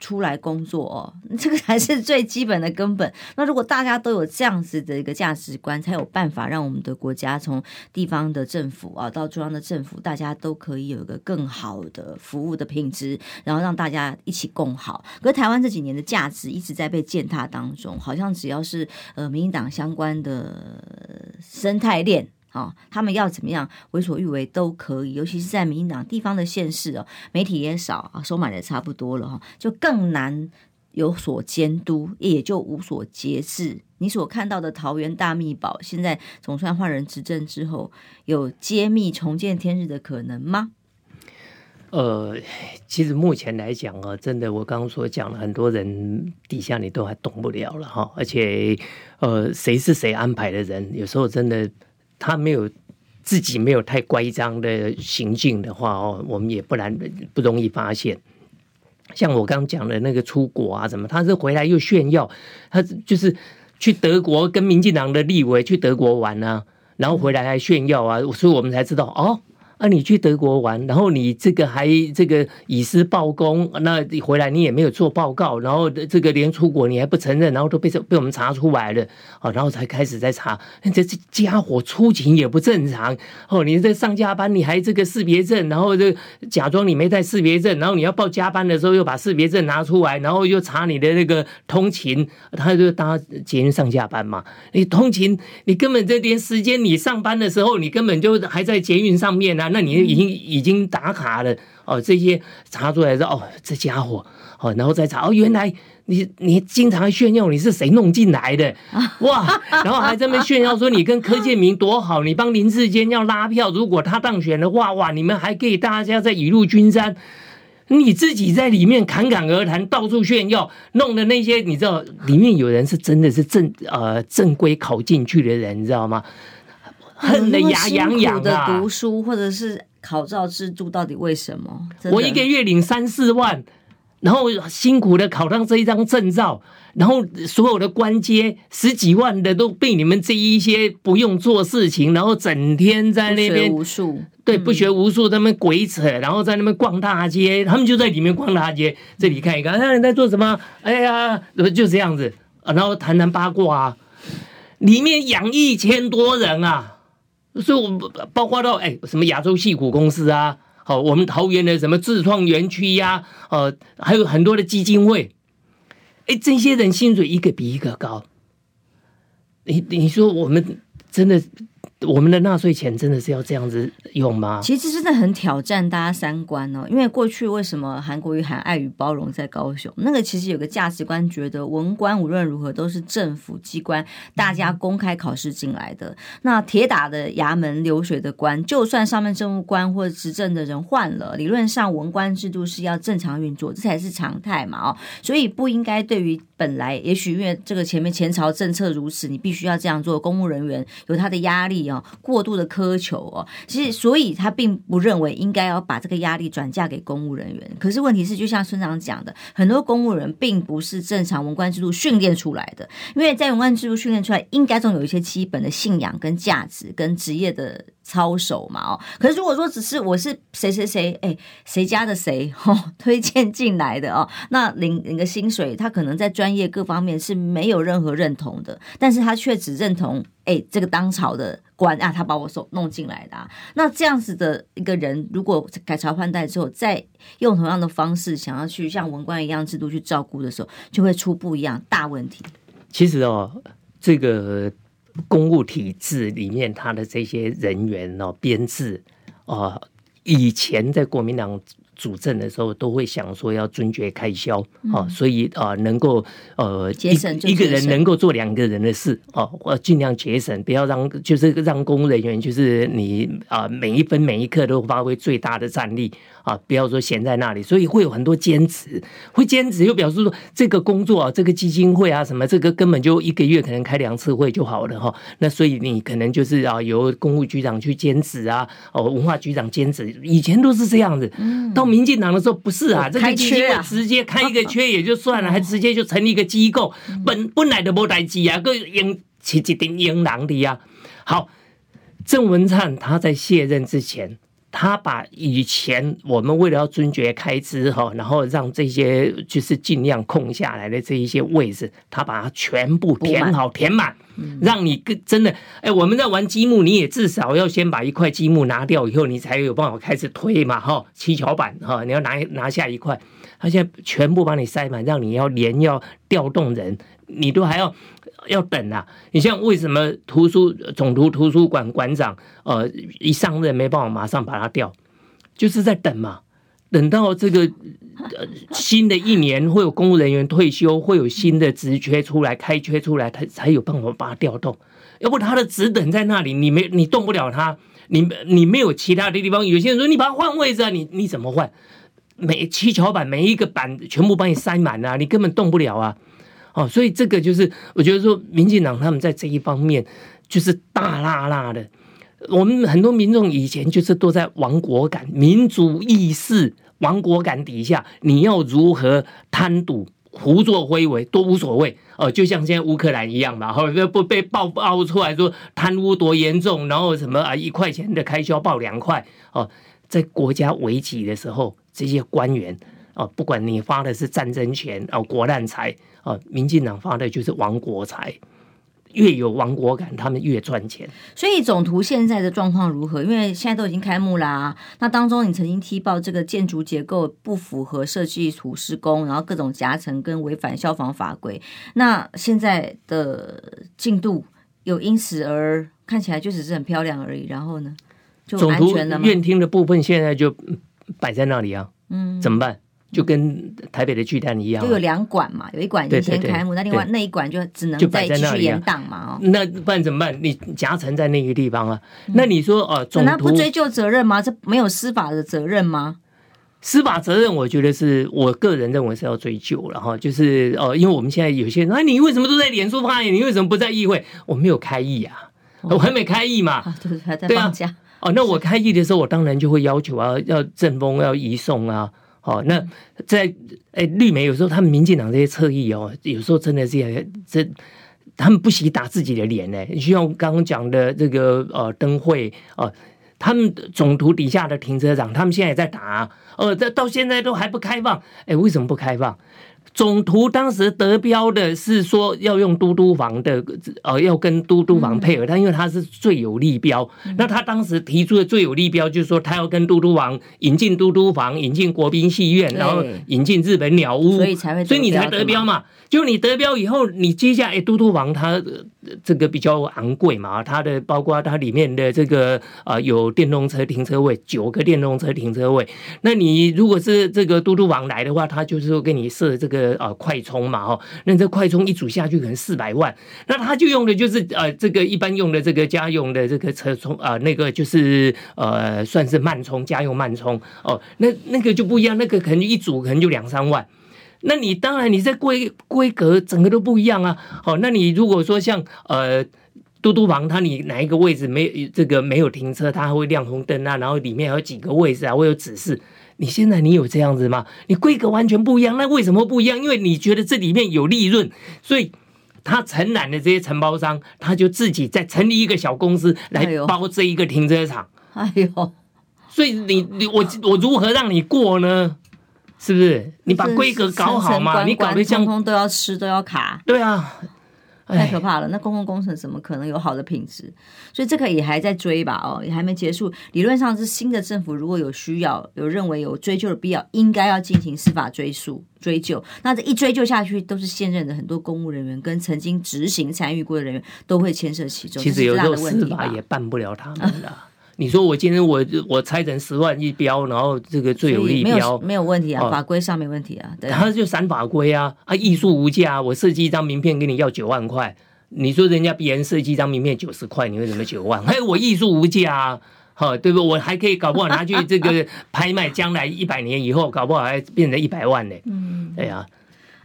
出来工作哦，这个才是最基本的根本。那如果大家都有这样子的一个价值观，才有办法让我们的国家从地方的政府啊到中央的政府，大家都可以有一个更好的服务的品质，然后让大家一起共好。可是台湾这几年的价值一直在被践踏当中，好像只要是呃民进党相关的生态链。啊，他们要怎么样为所欲为都可以，尤其是在民进党地方的县市哦，媒体也少啊，收买的差不多了哈，就更难有所监督，也就无所节制。你所看到的桃园大秘宝，现在总算换人执政之后，有揭秘重见天日的可能吗？呃，其实目前来讲啊，真的，我刚刚所讲了，很多人底下你都还懂不了了哈。而且，呃，谁是谁安排的人，有时候真的他没有自己没有太乖张的行径的话哦，我们也不然不容易发现。像我刚刚讲的那个出国啊，什么，他是回来又炫耀，他就是去德国跟民进党的立委去德国玩啊，然后回来还炫耀啊，所以我们才知道哦。啊，你去德国玩，然后你这个还这个以私报公，那回来你也没有做报告，然后这个连出国你还不承认，然后都被被我们查出来了，啊，然后才开始在查，这这家伙出勤也不正常，哦，你这上加班你还这个识别证，然后就假装你没带识别证，然后你要报加班的时候又把识别证拿出来，然后又查你的那个通勤，他就搭捷运上下班嘛，你通勤你根本这点时间你上班的时候你根本就还在捷运上面啊。那你已经已经打卡了哦，这些查出来说哦，这家伙哦，然后再查哦，原来你你经常炫耀你是谁弄进来的 哇，然后还这么炫耀说你跟柯建明多好，你帮林志坚要拉票，如果他当选的话哇，你们还可以大家在雨露均沾，你自己在里面侃侃而谈，到处炫耀，弄的那些你知道，里面有人是真的是正呃正规考进去的人，你知道吗？恨得牙痒痒的读书或者是考照制度到底为什么？我一个月领三四万，然后辛苦的考上这一张证照，然后所有的官阶十几万的都被你们这一些不用做事情，然后整天在那边无术，对，不学无术，他们鬼扯，然后在那边逛大街，他们就在里面逛大街，这里看一看，那你在做什么？哎呀，就这样子，然后谈谈八卦啊，里面养一千多人啊。所以，我们包括到哎，什么亚洲矽谷公司啊，好，我们桃园的什么自创园区呀，呃，还有很多的基金会，哎，这些人薪水一个比一个高。你你说我们真的？我们的纳税钱真的是要这样子用吗？其实真的很挑战大家三观哦。因为过去为什么韩国瑜喊爱与包容在高雄？那个其实有个价值观，觉得文官无论如何都是政府机关，大家公开考试进来的。那铁打的衙门流水的官，就算上面政务官或者执政的人换了，理论上文官制度是要正常运作，这才是常态嘛哦。所以不应该对于本来也许因为这个前面前朝政策如此，你必须要这样做，公务人员有他的压力。过度的苛求哦，其实所以他并不认为应该要把这个压力转嫁给公务人员。可是问题是，就像村长讲的，很多公务人并不是正常文官制度训练出来的，因为在文官制度训练出来，应该总有一些基本的信仰跟价值跟职业的。操守嘛哦，可是如果说只是我是谁谁谁哎，谁家的谁 哦推荐进来的哦，那领领个薪水，他可能在专业各方面是没有任何认同的，但是他却只认同哎这个当朝的官啊，他把我手弄进来的啊，那这样子的一个人，如果改朝换代之后，再用同样的方式想要去像文官一样制度去照顾的时候，就会出不一样大问题。其实哦，这个。公务体制里面，他的这些人员哦，编制啊，以前在国民党主政的时候，都会想说要尊爵开销啊，所以啊，能够呃，节省一个人能够做两个人的事哦，我尽量节省，不要让就是让公务人员就是你啊，每一分每一刻都发挥最大的战力。啊，不要说闲在那里，所以会有很多兼职，会兼职又表示说这个工作啊，这个基金会啊什么，这个根本就一个月可能开两次会就好了哈。那所以你可能就是啊，由公务局长去兼职啊，哦，文化局长兼职，以前都是这样子。到民进党的时候不是啊，这个基金会直接开一个缺也就算了，还直接就成立一个机构，本本来的没代志啊，个用起一顶英狼的呀。好，郑文灿他在卸任之前。他把以前我们为了要尊爵开支哈，然后让这些就是尽量空下来的这一些位置，他把它全部填好填满，让你跟真的哎，我们在玩积木，你也至少要先把一块积木拿掉以后，你才有办法开始推嘛哈，七巧板哈，你要拿拿下一块，他现在全部帮你塞满，让你要连要调动人，你都还要。要等啊！你像为什么图书总图图书馆馆长呃一上任没办法马上把他调，就是在等嘛。等到这个呃新的一年会有公务人员退休，会有新的职缺出来开缺出来，他才有办法把他调动。要不他的职等在那里，你没你动不了他，你你没有其他的地方。有些人说你把他换位置啊，你你怎么换？每七巧板每一个板全部把你塞满啊，你根本动不了啊！哦，所以这个就是我觉得说，民进党他们在这一方面就是大辣辣的。我们很多民众以前就是都在亡国感、民主意识、亡国感底下，你要如何贪赌、胡作非为都无所谓哦。就像现在乌克兰一样嘛，后不被爆爆出来说贪污多严重，然后什么啊一块钱的开销报两块哦，在国家危急的时候，这些官员哦，不管你发的是战争钱哦、国难财哦，民进党发的就是亡国财。越有亡国感，他们越赚钱。所以总图现在的状况如何？因为现在都已经开幕啦、啊。那当中你曾经踢爆这个建筑结构不符合设计图施工，然后各种夹层跟违反消防法规。那现在的进度有因此而看起来就只是很漂亮而已。然后呢，就安全了吗？院厅的部分现在就摆在那里啊。嗯，怎么办？就跟台北的巨蛋一样，就有两馆嘛，有一馆已经先开幕，那另外那一馆就只能再继续延档嘛。哦，那不然怎么办？你夹层在那个地方啊？那你说哦，总图不追究责任吗？这没有司法的责任吗？司法责任，我觉得是我个人认为是要追究了哈。就是哦，因为我们现在有些人，那你为什么都在脸书发言？你为什么不在议会？我没有开议啊，我还没开议嘛。对，还在放假。哦，那我开议的时候，我当然就会要求啊，要正风，要移送啊。哦，那在诶绿媒有时候他们民进党这些侧翼哦，有时候真的是这他们不惜打自己的脸呢。就像刚刚讲的这个呃灯会呃，他们总图底下的停车场，他们现在也在打，呃，这到现在都还不开放，诶，为什么不开放？总图当时得标的是说要用都都房的，呃，要跟都都房配合，但因为他是最有利标，那他当时提出的最有利标就是说他要跟都都房引进都都房，引进国宾戏院，然后引进日本鸟屋，所以才会，所以你才得标嘛。就你得标以后，你接下来都都房它这个比较昂贵嘛，它的包括它里面的这个啊有电动车停车位，九个电动车停车位，那你如果是这个都都房来的话，它就是说给你设这个。呃，快充嘛，哈，那这快充一组下去可能四百万，那他就用的就是呃，这个一般用的这个家用的这个车充啊，那个就是呃，算是慢充，家用慢充。哦，那那个就不一样，那个可能一组可能就两三万，那你当然你这规规格整个都不一样啊，好，那你如果说像呃，嘟嘟房，它你哪一个位置没这个没有停车，它还会亮红灯啊，然后里面还有几个位置啊，会有指示。你现在你有这样子吗？你规格完全不一样，那为什么不一样？因为你觉得这里面有利润，所以他承揽的这些承包商，他就自己再成立一个小公司来包这一个停车场。哎呦，所以你你我我如何让你过呢？是不是？你把规格搞好嘛？你搞得像通通都要吃都要卡。对啊。太可怕了！那公共工程怎么可能有好的品质？所以这个也还在追吧？哦，也还没结束。理论上是新的政府如果有需要，有认为有追究的必要，应该要进行司法追诉追究。那这一追究下去，都是现任的很多公务人员跟曾经执行参与过的人员都会牵涉其中。其实有时候司法也办不了他们的。你说我今天我我拆成十万一标，然后这个最有利标没有没有问题啊，哦、法规上没问题啊，对，他就散法规啊，啊艺术无价，我设计一张名片给你要九万块，你说人家别人设计一张名片九十块，你为什么九万？嘿，我艺术无价啊，好对不？我还可以搞不好拿去这个 拍卖，将来一百年以后搞不好还变成一百万呢。嗯，对呀。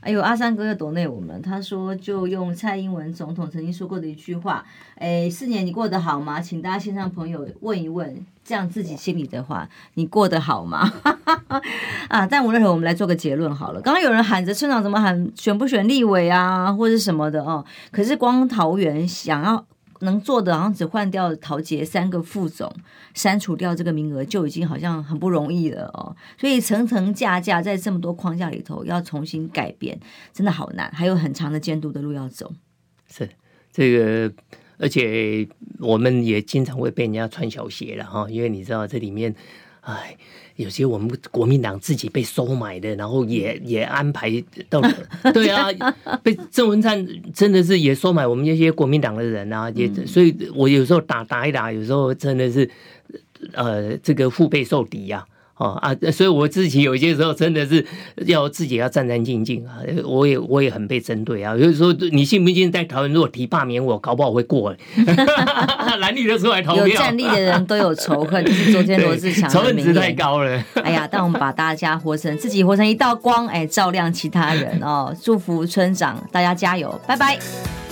哎呦，阿三哥又抖内我们，他说就用蔡英文总统曾经说过的一句话，哎，四年你过得好吗？请大家线上朋友问一问，这样自己心里的话，你过得好吗？啊，但无论如何，我们来做个结论好了。刚刚有人喊着村长怎么喊选不选立委啊，或者什么的哦，可是光桃园想要。能做的好像只换掉陶杰三个副总，删除掉这个名额就已经好像很不容易了哦。所以层层架架在这么多框架里头要重新改变，真的好难，还有很长的监督的路要走。是这个，而且我们也经常会被人家穿小鞋了哈，因为你知道这里面，哎。有些我们国民党自己被收买的，然后也也安排到，对啊，被郑文灿真的是也收买我们这些国民党的人啊，也所以，我有时候打打一打，有时候真的是，呃，这个腹背受敌呀，哦啊，所以我自己有些时候真的是要自己要战战兢兢啊，我也我也很被针对啊。有时候你信不信在桃园如果提罢免我，搞不好会过 蓝绿的出来投票，有战力的人都有仇恨，就是昨天罗志强仇恨值太高了。哎呀，但我们把大家活成自己活成一道光，哎，照亮其他人哦。祝福村长，大家加油，拜拜。